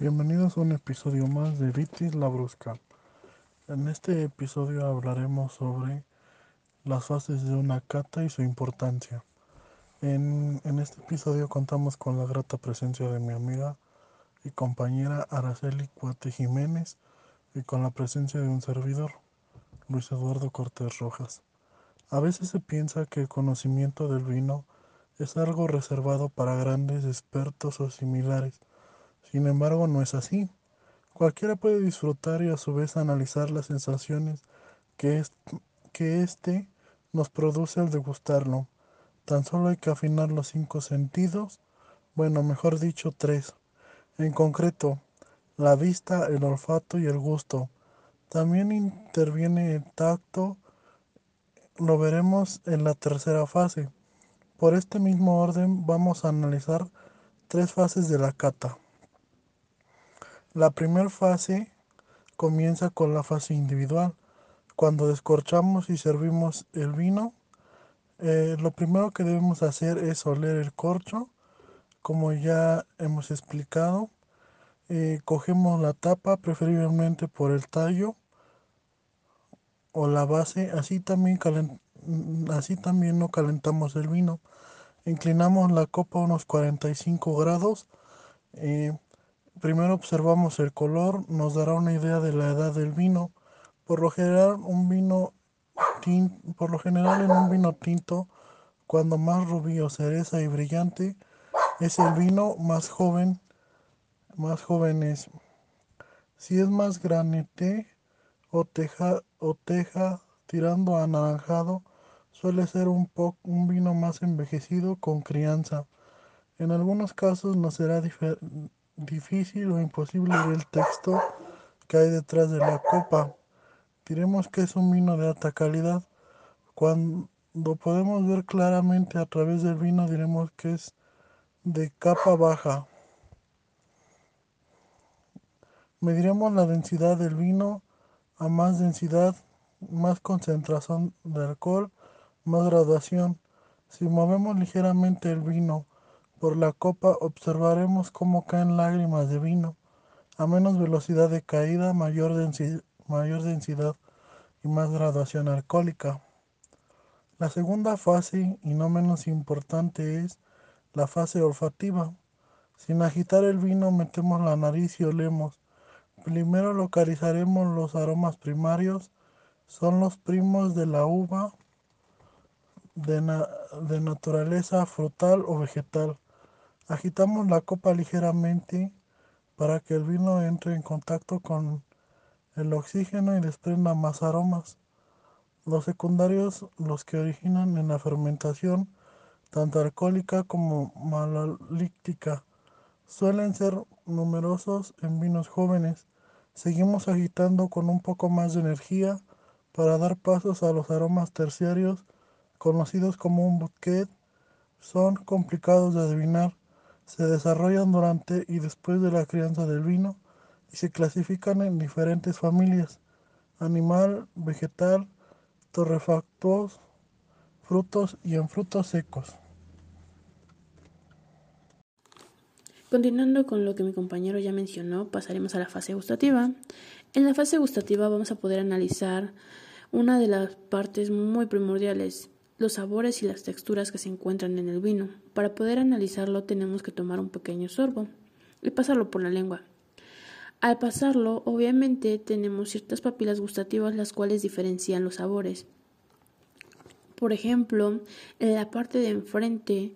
Bienvenidos a un episodio más de Vitis Labrusca. En este episodio hablaremos sobre las fases de una cata y su importancia. En, en, este episodio contamos con la grata presencia de mi amiga y compañera Araceli Cuate Jiménez y con la presencia de un servidor, Luis Eduardo Cortés Rojas. A veces se piensa que el conocimiento del vino es algo reservado para grandes expertos o similares. Sin embargo, no es así. Cualquiera puede disfrutar y a su vez analizar las sensaciones que, es, que éste nos produce al degustarlo. Tan solo hay que afinar los cinco sentidos, bueno, mejor dicho, tres. En concreto, la vista, el olfato y el gusto. También interviene el tacto, lo veremos en la tercera fase. Por este mismo orden vamos a analizar tres fases de la cata. La primera fase comienza con la fase individual. Cuando descorchamos y servimos el vino, eh, lo primero que debemos hacer es oler el corcho, como ya hemos explicado. Eh, cogemos la tapa, preferiblemente por el tallo o la base, así también, así también no calentamos el vino. Inclinamos la copa a unos 45 grados. Eh, primero observamos el color, nos dará una idea de la edad del vino. Por lo general, un vino por lo general en un vino tinto, cuando más rubí o cereza y brillante, es el vino más joven, más joven es. Si es más granete o teja, o teja tirando a anaranjado, suele ser un, un vino más envejecido con crianza. En algunos casos no será difícil o imposible ver el texto que hay detrás de la copa. Diremos que es un vino de alta calidad. Cuando podemos ver claramente a través del vino, diremos que es de capa baja. Mediremos la densidad del vino a más densidad, más concentración de alcohol, más graduación. Si movemos ligeramente el vino por la copa, observaremos cómo caen lágrimas de vino. A menos velocidad de caída, mayor, densidad, y más graduación alcohólica. La segunda fase, y no menos importante, es la fase olfativa. Sin agitar el vino, metemos la nariz y olemos. Primero localizaremos los aromas primarios, son los primos de la uva de naturaleza frutal o vegetal. Agitamos la copa ligeramente para que el vino entre en contacto con el oxígeno y desprenda más aromas. Los secundarios, los que originan en la fermentación, tanto alcohólica como malolíctica, suelen ser numerosos en vinos jóvenes. Seguimos agitando con un poco más de energía para dar pasos a los aromas terciarios, conocidos como un bouquet. Son complicados de adivinar, se desarrollan durante y después de la crianza del vino y se clasifican en diferentes familias, animal, vegetal, torrefactos, frutos y en frutos secos. Continuando con lo que mi compañero ya mencionó, pasaremos a la fase gustativa. En la fase gustativa vamos a poder analizar una de las partes muy primordiales, los sabores y las texturas que se encuentran en el vino. Para poder analizarlo tenemos que tomar un pequeño sorbo y pasarlo por la lengua. Al pasarlo, obviamente tenemos ciertas papilas gustativas las cuales diferencian los sabores. Por ejemplo, en la parte de enfrente,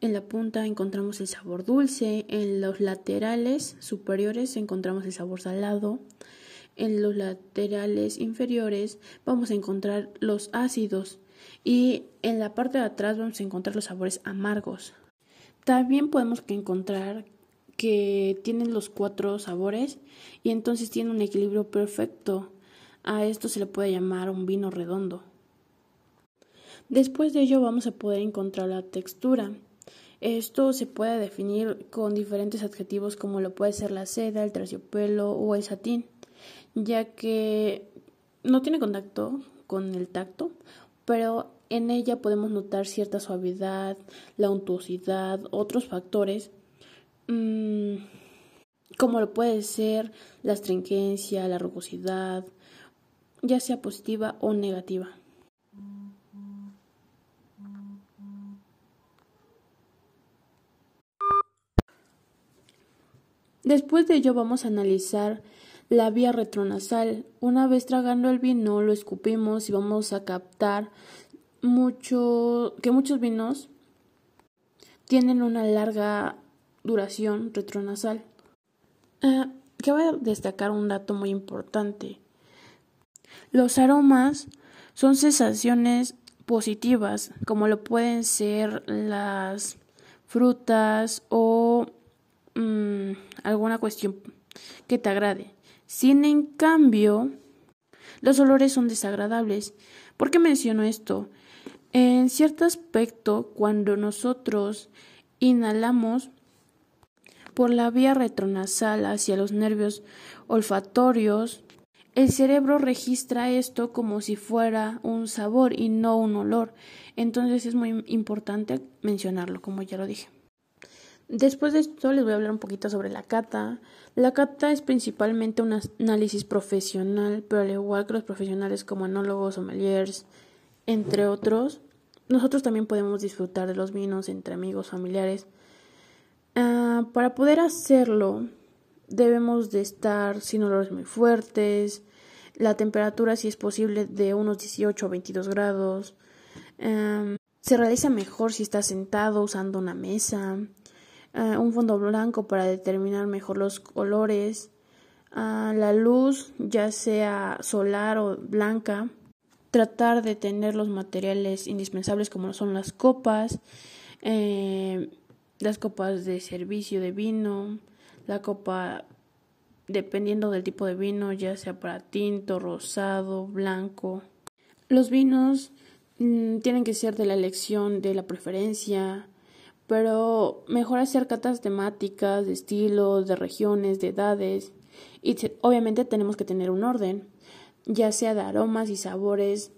en la punta encontramos el sabor dulce, en los laterales superiores encontramos el sabor salado, en los laterales inferiores vamos a encontrar los ácidos y en la parte de atrás vamos a encontrar los sabores amargos. También podemos encontrar que tienen los cuatro sabores y entonces tiene un equilibrio perfecto. A esto se le puede llamar un vino redondo. Después de ello vamos a poder encontrar la textura. Esto se puede definir con diferentes adjetivos como lo puede ser la seda, el terciopelo o el satín, ya que no tiene contacto con el tacto, pero en ella podemos notar cierta suavidad, la untuosidad, otros factores Mm, como lo puede ser la astringencia, la rugosidad, ya sea positiva o negativa. Después de ello vamos a analizar la vía retronasal. Una vez tragando el vino lo escupimos y vamos a captar mucho que muchos vinos tienen una larga duración retronasal. Uh, cabe destacar un dato muy importante. Los aromas son sensaciones positivas, como lo pueden ser las frutas o mmm, alguna cuestión que te agrade. Sin en cambio, los olores son desagradables. ¿Por qué menciono esto? En cierto aspecto, cuando nosotros inhalamos por la vía retronasal hacia los nervios olfatorios, el cerebro registra esto como si fuera un sabor y no un olor. Entonces es muy importante mencionarlo, como ya lo dije. Después de esto les voy a hablar un poquito sobre la cata. La cata es principalmente un análisis profesional, pero al igual que los profesionales como enólogos, sommeliers, entre otros, nosotros también podemos disfrutar de los vinos entre amigos, familiares. Uh, para poder hacerlo, debemos de estar sin olores muy fuertes, la temperatura si es posible de unos 18 o 22 grados. Um, se realiza mejor si está sentado usando una mesa, uh, un fondo blanco para determinar mejor los colores, uh, la luz ya sea solar o blanca, tratar de tener los materiales indispensables como son las copas, eh, las copas de servicio de vino, la copa dependiendo del tipo de vino, ya sea para tinto, rosado, blanco. Los vinos mm, tienen que ser de la elección, de la preferencia, pero mejor hacer catas temáticas, de estilos, de regiones, de edades. Y obviamente tenemos que tener un orden, ya sea de aromas y sabores,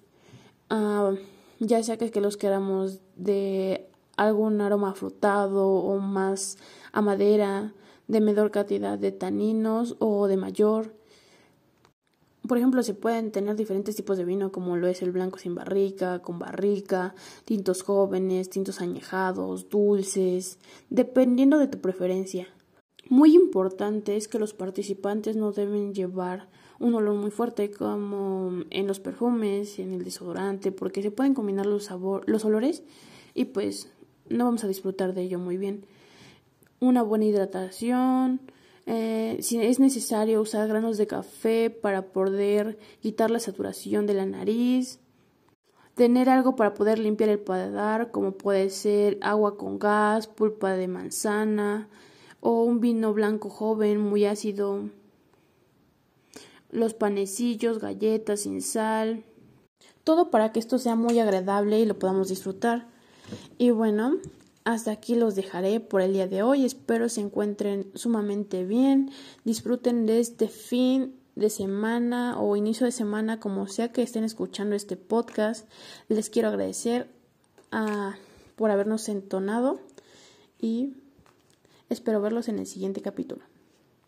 uh, ya sea que, que los queramos de algún aroma frutado o más a madera, de menor cantidad de taninos o de mayor. Por ejemplo, se pueden tener diferentes tipos de vino, como lo es el blanco sin barrica, con barrica, tintos jóvenes, tintos añejados, dulces, dependiendo de tu preferencia. Muy importante es que los participantes no deben llevar un olor muy fuerte como en los perfumes, en el desodorante, porque se pueden combinar los, sabor, los olores y pues no vamos a disfrutar de ello muy bien. Una buena hidratación, eh, si es necesario usar granos de café para poder quitar la saturación de la nariz, tener algo para poder limpiar el paladar, como puede ser agua con gas, pulpa de manzana o un vino blanco joven muy ácido, los panecillos, galletas sin sal, todo para que esto sea muy agradable y lo podamos disfrutar. Y bueno, hasta aquí los dejaré por el día de hoy. Espero se encuentren sumamente bien. Disfruten de este fin de semana o inicio de semana, como sea que estén escuchando este podcast. Les quiero agradecer ah, por habernos entonado y espero verlos en el siguiente capítulo.